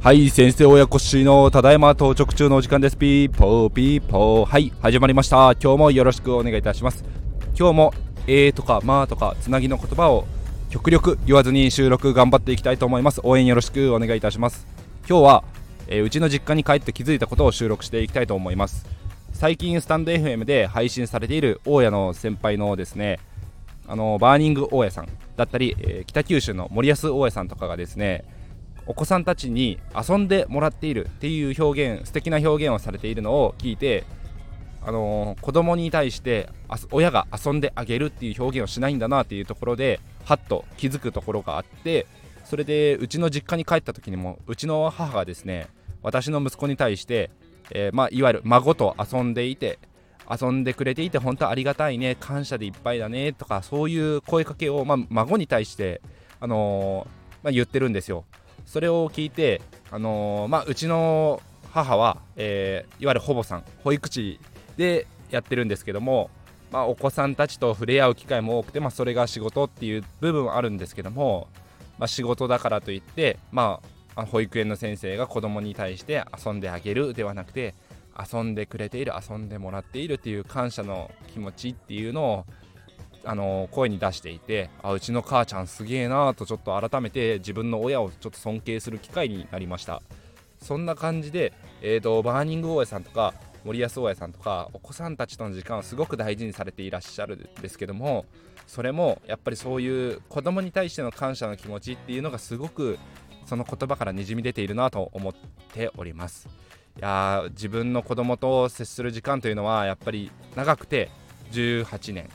はい先生親子しのただいま到着中のお時間です。ピーポーピーポー。はい始まりました。今日もよろしくお願いいたします。今日もえーとかまあとかつなぎの言葉を極力言わずに収録頑張っていきたいと思います。応援よろしくお願いいたします。今日は、えー、うちの実家に帰って気づいたことを収録していきたいと思います。最近スタンド FM で配信されている大家の先輩のですねあのバーニング大家さんだったり、えー、北九州の森安大家さんとかがですねお子さんたちに遊んでもらっているっていう表現素敵な表現をされているのを聞いてあのー、子供に対して親が遊んであげるっていう表現をしないんだなっていうところではっと気づくところがあってそれでうちの実家に帰った時にもうちの母がですね私の息子に対して、えー、まあ、いわゆる孫と遊んでいて遊んでくれていて本当ありがたいね感謝でいっぱいだねとかそういう声かけを、まあ、孫に対して、あのー、まあ、言ってるんですよ。それを聞いて、あのー、まあ、うちの母は、えいわゆる保母さん保育士でやってるんですけどもまあ、お子さんたちと触れ合う機会も多くて、まあ、それが仕事っていう部分はあるんですけども、まあ、仕事だからといって、まあ、保育園の先生が子供に対して遊んであげるではなくて遊んでくれている遊んでもらっているっていう感謝の気持ちっていうのをあの声に出していてあうちの母ちゃんすげえなとちょっと改めて自分の親をちょっと尊敬する機会になりました。そんな感じで、えーと、バーニング大家さんとか森安大家さんとかお子さんたちとの時間をすごく大事にされていらっしゃるんですけどもそれもやっぱりそういう子供に対しての感謝の気持ちっていうのがすごくその言葉からにじみ出ているなと思っております。いや自分の子供と接する時間というのはやっぱり長くて18年。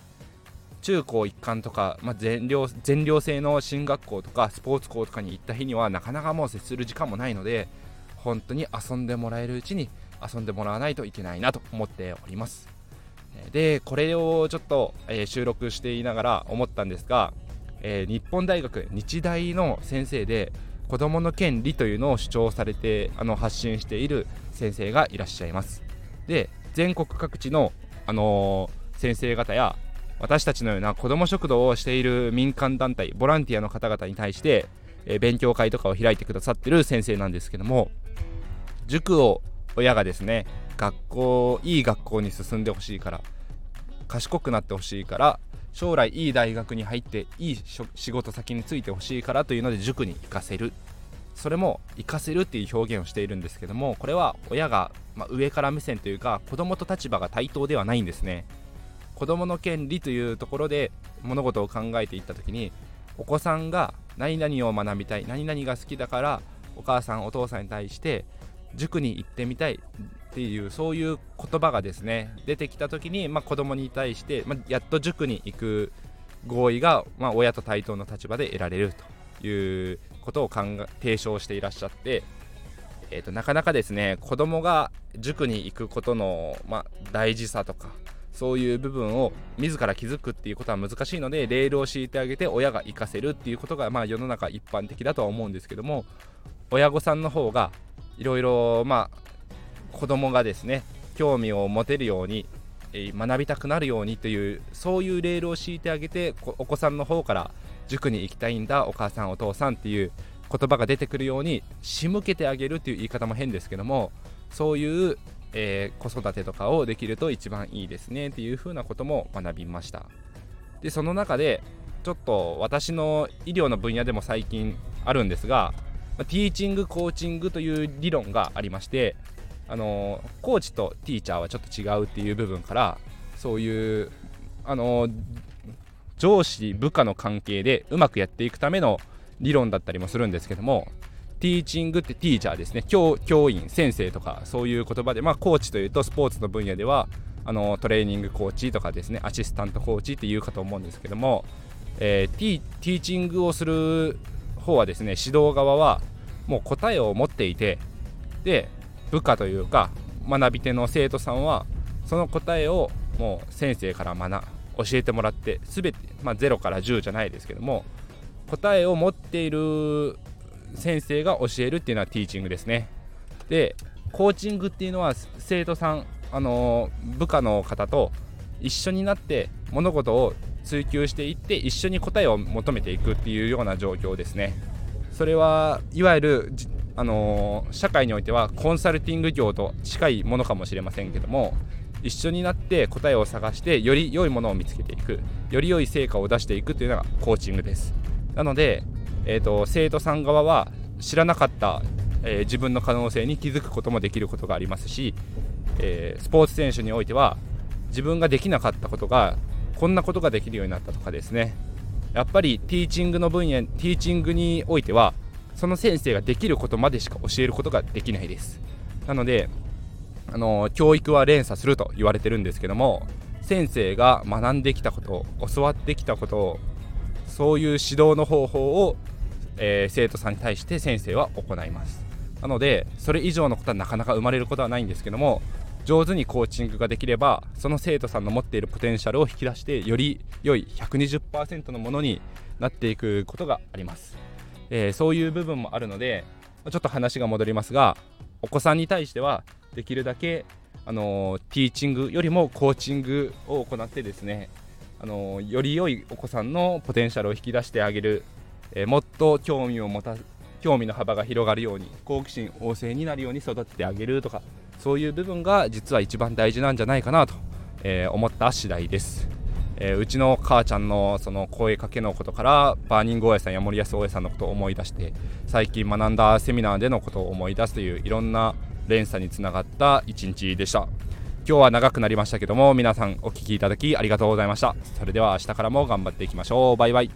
中高一貫とか、まあ、全寮全寮制の進学校とかスポーツ校とかに行った日にはなかなかもう接する時間もないので本当に遊んでもらえるうちに遊んでもらわないといけないなと思っております。でこれをちょっと、えー、収録していながら思ったんですが、えー、日本大学日大の先生で子どもの権利というのを主張されてあの発信している先生がいらっしゃいます。で全国各地の、あのー、先生方や私たちのような子ども食堂をしている民間団体ボランティアの方々に対して、え勉強会とかを開いてくださってる先生なんですけども塾を親がですね学校いい学校に進んでほしいから賢くなってほしいから将来いい大学に入っていい仕事先に就いてほしいからというので塾に行かせる。それも行かせるっていう表現をしているんですけどもこれは親が、ま、上から目線というか子供と立場が対等ではないんですね。子供の権利というところで物事を考えていった時にお子さんが何々を学びたい何々が好きだからお母さんお父さんに対して塾に行ってみたいっていうそういう言葉がですね出てきた時に、まあ、子供に対して、まあ、やっと塾に行く合意が、まあ、親と対等の立場で得られるということを考提唱していらっしゃって、えーと、なかなかですね子供が塾に行くことの、ま、大事さとかそういう部分を自ら気づくっていうことは難しいのでレールを敷いてあげて親が行かせるっていうことが、まあ、世の中一般的だとは思うんですけども親御さんの方がいろいろまあ子供がですね興味を持てるように学びたくなるようにというそういうレールを敷いてあげてお子さんの方から塾に行きたいんだお母さんお父さんっていう言葉が出てくるように仕向けてあげるっていう言い方も変ですけどもそういう、えー、子育てとかをできると一番いいですねっていうふうなことも学びました。でその中でちょっと私の医療の分野でも最近あるんですがティーチングコーチングという理論がありましてあのコーチとティーチャーはちょっと違うっていう部分からそういうあの上司部下の関係でうまくやっていくための理論だったりもするんですけどもティーチングってティーチャーですね。教教員先生とかそういう言葉でまあコーチというとスポーツの分野ではあのトレーニングコーチとかですねアシスタントコーチっていうかと思うんですけども、えー、ティティーチングをする方はですね指導側はもう答えを持っていてで部下というか学び手の生徒さんはその答えをもう先生から学教えてもらって全て、まあ、0から10じゃないですけども答えを持っている先生が教えるっていうのはティーチングですね。でコーチングっていうのは生徒さんあの部下の方と一緒になって物事を追求していって一緒に答えを求めていくっていうような状況ですね。それはいわゆるあのー、社会においてはコンサルティング業と近いものかもしれませんけども一緒になって答えを探してより良いものを見つけていくより良い成果を出していくというのがコーチングです。なので、えーと、生徒さん側は知らなかった、えー、自分の可能性に気づくこともできることがありますし、えー、スポーツ選手においては自分ができなかったことがこんなことができるようになったとかですね。やっぱりティーチングの分野ティーチングにおいてはその先生ができることまでしか教えることができないです。なのであの教育は連鎖すると言われてるんですけども先生が学んできたこと教わってきたことをそういう指導の方法を、えー、生徒さんに対して先生は行います。なのでそれ以上のことはなかなか生まれることはないんですけども上手にコーチングができればその生徒さんの持っているポテンシャルを引き出してより良い120%のものになっていくことがあります、えー、そういう部分もあるのでちょっと話が戻りますがお子さんに対してはできるだけあのティーチングよりもコーチングを行ってですねあのより良いお子さんのポテンシャルを引き出してあげる、えー、もっと興味を持た興味の幅が広がるように好奇心旺盛になるように育ててあげるとかそういう部分が実は一番大事なんじゃないかなと、えー、思った次第です、えー、うちの母ちゃんのその声かけのことからバーニング大家さんや森安大家さんのことを思い出して最近学んだセミナーでのことを思い出すといういろんな連鎖につながった一日でした。今日は長くなりましたけども皆さんお聴きいただきありがとうございました。それでは明日からも頑張っていきましょう。バイバイ。